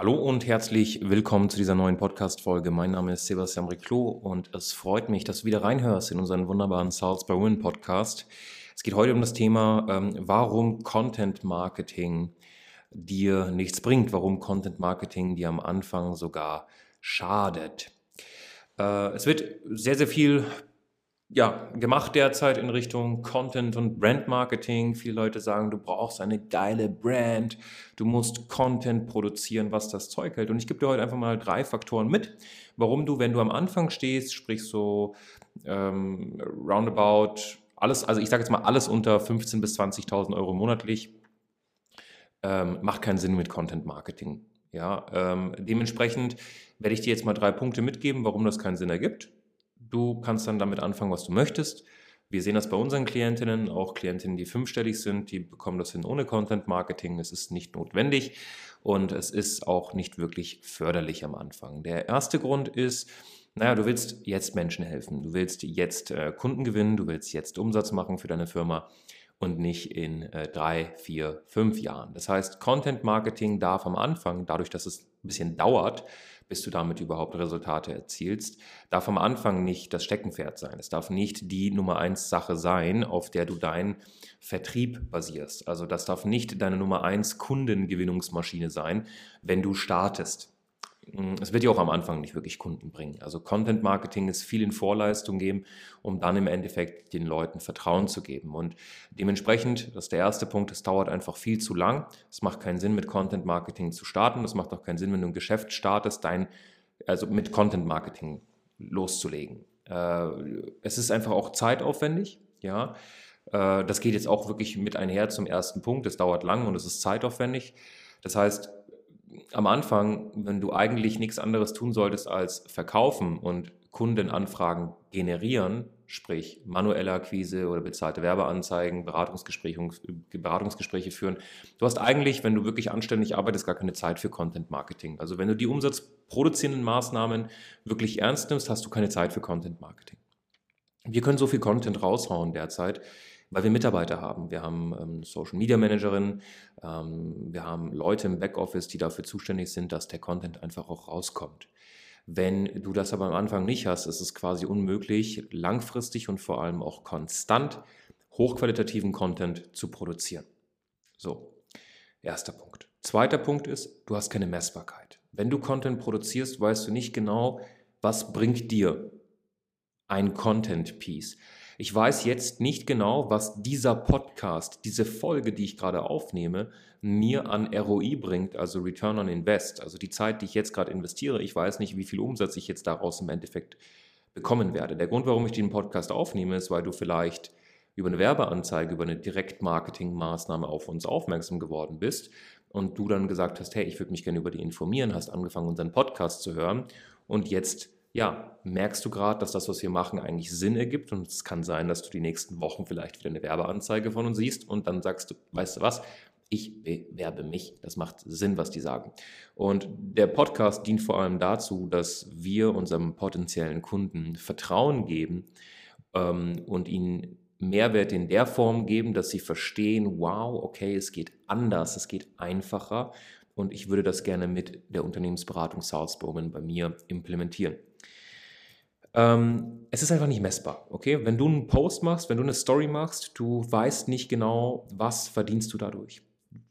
Hallo und herzlich willkommen zu dieser neuen Podcast-Folge. Mein Name ist Sebastian Reclos und es freut mich, dass du wieder reinhörst in unseren wunderbaren Sales by Women Podcast. Es geht heute um das Thema, ähm, warum Content Marketing dir nichts bringt, warum Content Marketing dir am Anfang sogar schadet. Äh, es wird sehr, sehr viel ja, gemacht derzeit in Richtung Content und Brand Marketing. Viele Leute sagen, du brauchst eine geile Brand, du musst Content produzieren, was das Zeug hält. Und ich gebe dir heute einfach mal drei Faktoren mit, warum du, wenn du am Anfang stehst, sprich so ähm, roundabout alles, also ich sage jetzt mal alles unter 15.000 bis 20.000 Euro monatlich, ähm, macht keinen Sinn mit Content Marketing. Ja, ähm, dementsprechend werde ich dir jetzt mal drei Punkte mitgeben, warum das keinen Sinn ergibt Du kannst dann damit anfangen, was du möchtest. Wir sehen das bei unseren Klientinnen, auch Klientinnen, die fünfstellig sind, die bekommen das hin ohne Content Marketing. Es ist nicht notwendig und es ist auch nicht wirklich förderlich am Anfang. Der erste Grund ist, naja, du willst jetzt Menschen helfen, du willst jetzt äh, Kunden gewinnen, du willst jetzt Umsatz machen für deine Firma und nicht in äh, drei, vier, fünf Jahren. Das heißt, Content Marketing darf am Anfang, dadurch, dass es ein bisschen dauert, bis du damit überhaupt Resultate erzielst, darf am Anfang nicht das Steckenpferd sein. Es darf nicht die Nummer eins Sache sein, auf der du deinen Vertrieb basierst. Also das darf nicht deine Nummer eins Kundengewinnungsmaschine sein, wenn du startest. Mm, es wird ja auch am Anfang nicht wirklich Kunden bringen. Also Content Marketing ist viel in Vorleistung geben, um dann im Endeffekt den Leuten Vertrauen zu geben. Und dementsprechend, das ist der erste Punkt, es dauert einfach viel zu lang. Es macht keinen Sinn, mit Content Marketing zu starten. Es macht auch keinen Sinn, wenn du ein Geschäft startest, dein, also mit Content Marketing loszulegen. Äh, es ist einfach auch zeitaufwendig, ja. Äh, das geht jetzt auch wirklich mit einher zum ersten Punkt. Es dauert lang und es ist zeitaufwendig. Das heißt, am Anfang, wenn du eigentlich nichts anderes tun solltest als verkaufen und Kundenanfragen generieren, sprich manuelle Akquise oder bezahlte Werbeanzeigen, Beratungsgespräche, Beratungsgespräche führen. Du hast eigentlich, wenn du wirklich anständig arbeitest, gar keine Zeit für Content Marketing. Also wenn du die umsatzproduzierenden Maßnahmen wirklich ernst nimmst, hast du keine Zeit für Content Marketing. Wir können so viel Content raushauen derzeit, weil wir Mitarbeiter haben. Wir haben ähm, Social Media Managerin, ähm, wir haben Leute im Backoffice, die dafür zuständig sind, dass der Content einfach auch rauskommt. Wenn du das aber am Anfang nicht hast, ist es quasi unmöglich, langfristig und vor allem auch konstant hochqualitativen Content zu produzieren. So, erster Punkt. Zweiter Punkt ist, du hast keine Messbarkeit. Wenn du Content produzierst, weißt du nicht genau, was bringt dir ein Content Piece. Ich weiß jetzt nicht genau, was dieser Podcast, diese Folge, die ich gerade aufnehme, mir an ROI bringt, also Return on Invest. Also die Zeit, die ich jetzt gerade investiere, ich weiß nicht, wie viel Umsatz ich jetzt daraus im Endeffekt bekommen werde. Der Grund, warum ich den Podcast aufnehme, ist, weil du vielleicht über eine Werbeanzeige, über eine Direktmarketing-Maßnahme auf uns aufmerksam geworden bist und du dann gesagt hast, hey, ich würde mich gerne über die informieren, hast angefangen, unseren Podcast zu hören und jetzt ja, merkst du gerade, dass das, was wir machen, eigentlich Sinn ergibt und es kann sein, dass du die nächsten Wochen vielleicht wieder eine Werbeanzeige von uns siehst und dann sagst du, weißt du was, ich bewerbe mich. Das macht Sinn, was die sagen. Und der Podcast dient vor allem dazu, dass wir unserem potenziellen Kunden Vertrauen geben ähm, und ihnen Mehrwert in der Form geben, dass sie verstehen, wow, okay, es geht anders, es geht einfacher und ich würde das gerne mit der Unternehmensberatung Salzburgen bei mir implementieren. Ähm, es ist einfach nicht messbar, okay? Wenn du einen Post machst, wenn du eine Story machst, du weißt nicht genau, was verdienst du dadurch.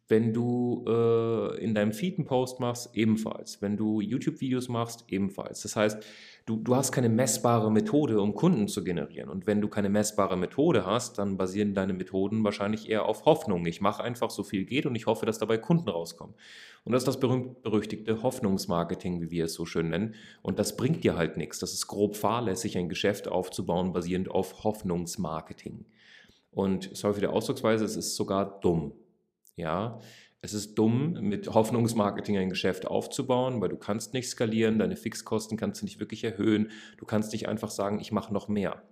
Wenn du äh, in deinem Feed einen Post machst, ebenfalls. Wenn du YouTube-Videos machst, ebenfalls. Das heißt, du, du hast keine messbare Methode, um Kunden zu generieren. Und wenn du keine messbare Methode hast, dann basieren deine Methoden wahrscheinlich eher auf Hoffnung. Ich mache einfach so viel geht und ich hoffe, dass dabei Kunden rauskommen. Und das ist das berühmt-berüchtigte Hoffnungsmarketing, wie wir es so schön nennen. Und das bringt dir halt nichts. Das ist grob fahrlässig, ein Geschäft aufzubauen, basierend auf Hoffnungsmarketing. Und sorry für die Ausdrucksweise, es ist sogar dumm. Ja, es ist dumm, mit Hoffnungsmarketing ein Geschäft aufzubauen, weil du kannst nicht skalieren, deine Fixkosten kannst du nicht wirklich erhöhen. Du kannst nicht einfach sagen, ich mache noch mehr.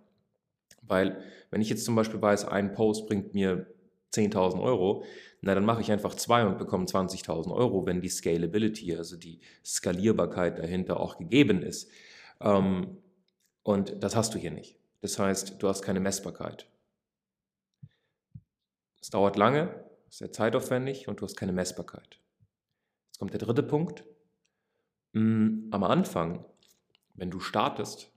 Weil wenn ich jetzt zum Beispiel weiß, ein Post bringt mir 10.000 Euro, na dann mache ich einfach zwei und bekomme 20.000 Euro, wenn die Scalability, also die Skalierbarkeit dahinter auch gegeben ist. Ähm, und das hast du hier nicht. Das heißt, du hast keine Messbarkeit. Es dauert lange, sehr zeitaufwendig und du hast keine Messbarkeit. Jetzt kommt der dritte Punkt. Mm, am Anfang, wenn du startest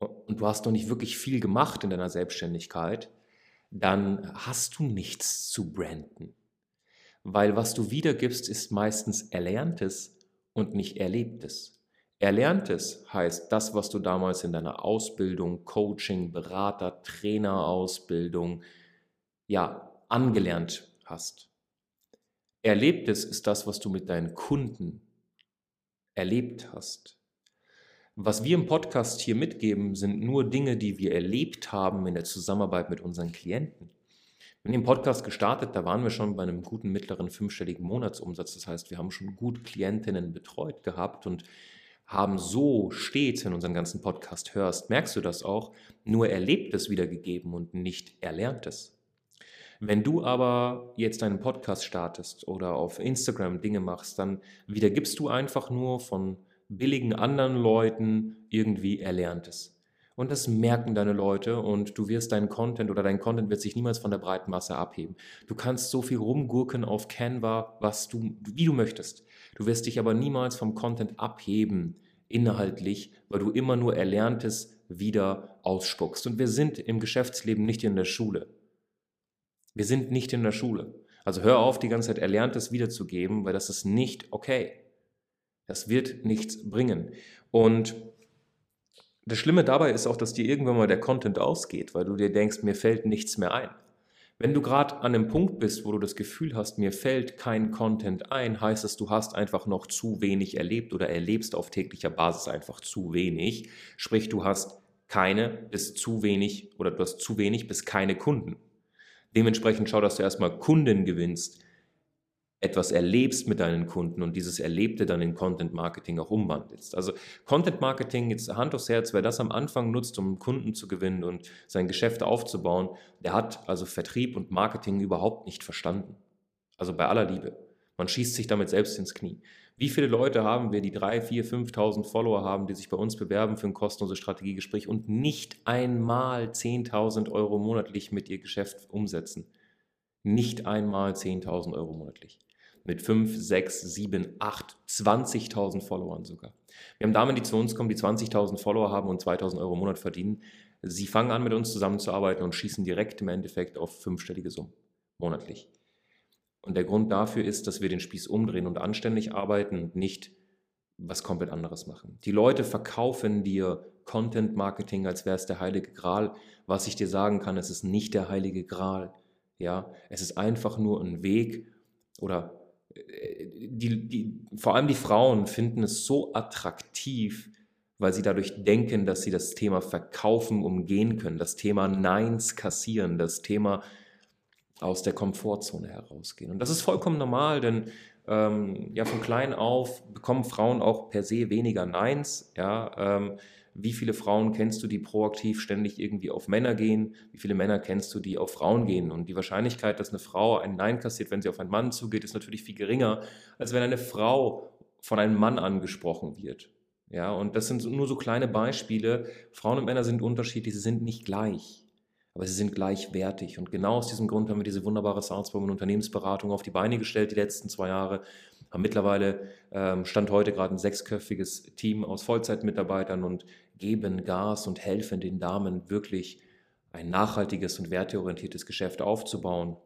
und du hast noch nicht wirklich viel gemacht in deiner Selbstständigkeit, dann hast du nichts zu branden. Weil was du wiedergibst, ist meistens Erlerntes und nicht Erlebtes. Erlerntes heißt das, was du damals in deiner Ausbildung, Coaching, Berater, Trainerausbildung, ja, angelernt hast. Erlebtes ist das, was du mit deinen Kunden erlebt hast. Was wir im Podcast hier mitgeben, sind nur Dinge, die wir erlebt haben in der Zusammenarbeit mit unseren Klienten. Haben den Podcast gestartet, da waren wir schon bei einem guten mittleren fünfstelligen Monatsumsatz. Das heißt, wir haben schon gut Klientinnen betreut gehabt und haben so stets, wenn du unseren ganzen Podcast hörst, merkst du das auch, nur Erlebtes wiedergegeben und nicht Erlerntes. Wenn du aber jetzt einen Podcast startest oder auf Instagram Dinge machst, dann wiedergibst du einfach nur von billigen anderen Leuten irgendwie Erlerntes. Und das merken deine Leute und du wirst deinen Content oder dein Content wird sich niemals von der breiten Masse abheben. Du kannst so viel rumgurken auf Canva, was du, wie du möchtest. Du wirst dich aber niemals vom Content abheben, inhaltlich, weil du immer nur Erlerntes wieder ausspuckst. Und wir sind im Geschäftsleben nicht in der Schule. Wir sind nicht in der Schule. Also hör auf, die ganze Zeit Erlerntes wiederzugeben, weil das ist nicht okay. Das wird nichts bringen. Und das Schlimme dabei ist auch, dass dir irgendwann mal der Content ausgeht, weil du dir denkst, mir fällt nichts mehr ein. Wenn du gerade an einem Punkt bist, wo du das Gefühl hast, mir fällt kein Content ein, heißt es, du hast einfach noch zu wenig erlebt oder erlebst auf täglicher Basis einfach zu wenig. Sprich, du hast keine bis zu wenig oder du hast zu wenig bis keine Kunden. Dementsprechend schau, dass du erstmal Kunden gewinnst, etwas erlebst mit deinen Kunden und dieses Erlebte dann in Content Marketing auch umwandelst. Also Content Marketing, jetzt Hand aufs Herz, wer das am Anfang nutzt, um Kunden zu gewinnen und sein Geschäft aufzubauen, der hat also Vertrieb und Marketing überhaupt nicht verstanden. Also bei aller Liebe. Man schießt sich damit selbst ins Knie. Wie viele Leute haben wir, die 3.000, 4.000, 5.000 Follower haben, die sich bei uns bewerben für ein kostenloses Strategiegespräch und nicht einmal 10.000 Euro monatlich mit ihr Geschäft umsetzen? Nicht einmal 10.000 Euro monatlich mit 5, 6, 7, 8, 20.000 Followern sogar. Wir haben Damen, die zu uns kommen, die 20.000 Follower haben und 2.000 Euro im Monat verdienen. Sie fangen an, mit uns zusammenzuarbeiten und schießen direkt im Endeffekt auf fünfstellige Summen monatlich. Und der Grund dafür ist, dass wir den Spieß umdrehen und anständig arbeiten und nicht was komplett anderes machen. Die Leute verkaufen dir Content Marketing, als wäre es der heilige Gral. Was ich dir sagen kann, es ist nicht der heilige Gral. Ja, es ist einfach nur ein Weg oder die, die, vor allem die Frauen finden es so attraktiv, weil sie dadurch denken, dass sie das Thema Verkaufen umgehen können, das Thema Neins kassieren, das Thema aus der Komfortzone herausgehen. Und das ist vollkommen normal, denn ähm, ja, von klein auf bekommen Frauen auch per se weniger Neins. Ja, ähm, wie viele Frauen kennst du, die proaktiv ständig irgendwie auf Männer gehen? Wie viele Männer kennst du, die auf Frauen gehen? Und die Wahrscheinlichkeit, dass eine Frau ein Nein kassiert, wenn sie auf einen Mann zugeht, ist natürlich viel geringer, als wenn eine Frau von einem Mann angesprochen wird. Ja, und das sind nur so kleine Beispiele. Frauen und Männer sind unterschiedlich, sie sind nicht gleich, aber sie sind gleichwertig. Und genau aus diesem Grund haben wir diese wunderbare Salzburg Unternehmensberatung auf die Beine gestellt die letzten zwei Jahre. Haben mittlerweile, ähm, Stand heute gerade ein sechsköpfiges Team aus Vollzeitmitarbeitern und geben Gas und helfen den Damen wirklich ein nachhaltiges und werteorientiertes Geschäft aufzubauen,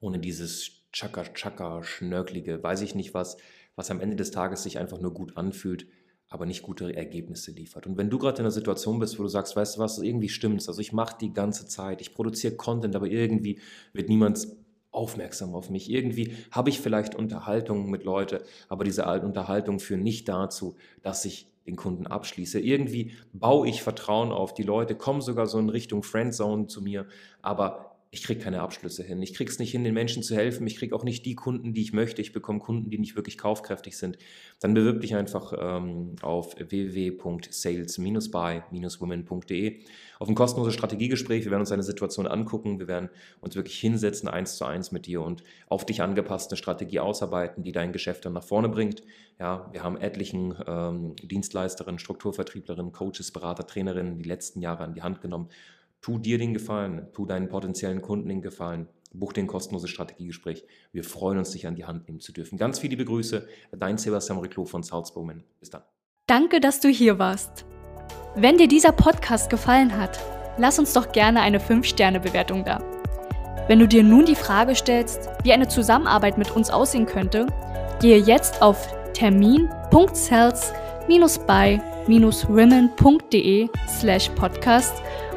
ohne dieses Chaka-Chaka, schnörkelige, weiß ich nicht was, was am Ende des Tages sich einfach nur gut anfühlt, aber nicht gute Ergebnisse liefert. Und wenn du gerade in einer Situation bist, wo du sagst, weißt du was, irgendwie stimmt also ich mache die ganze Zeit, ich produziere Content, aber irgendwie wird niemand aufmerksam auf mich. Irgendwie habe ich vielleicht Unterhaltungen mit Leuten, aber diese Unterhaltungen führen nicht dazu, dass ich den Kunden abschließe. Irgendwie baue ich Vertrauen auf. Die Leute kommen sogar so in Richtung Friendzone zu mir, aber ich kriege keine Abschlüsse hin. Ich kriege es nicht hin, den Menschen zu helfen. Ich kriege auch nicht die Kunden, die ich möchte. Ich bekomme Kunden, die nicht wirklich kaufkräftig sind. Dann bewirb dich einfach ähm, auf www.sales-by-women.de auf ein kostenloses Strategiegespräch. Wir werden uns deine Situation angucken. Wir werden uns wirklich hinsetzen, eins zu eins mit dir und auf dich angepasste Strategie ausarbeiten, die dein Geschäft dann nach vorne bringt. Ja, wir haben etlichen ähm, Dienstleisterinnen, Strukturvertrieblerinnen, Coaches, Berater, Trainerinnen die letzten Jahre an die Hand genommen Tu dir den Gefallen, tu deinen potenziellen Kunden den Gefallen, buch den kostenloses Strategiegespräch. Wir freuen uns, dich an die Hand nehmen zu dürfen. Ganz viele liebe Grüße, dein Sebastian Reclo von Salzbowman. Bis dann. Danke, dass du hier warst. Wenn dir dieser Podcast gefallen hat, lass uns doch gerne eine 5-Sterne-Bewertung da. Wenn du dir nun die Frage stellst, wie eine Zusammenarbeit mit uns aussehen könnte, gehe jetzt auf termin.cells-by-women.de slash podcast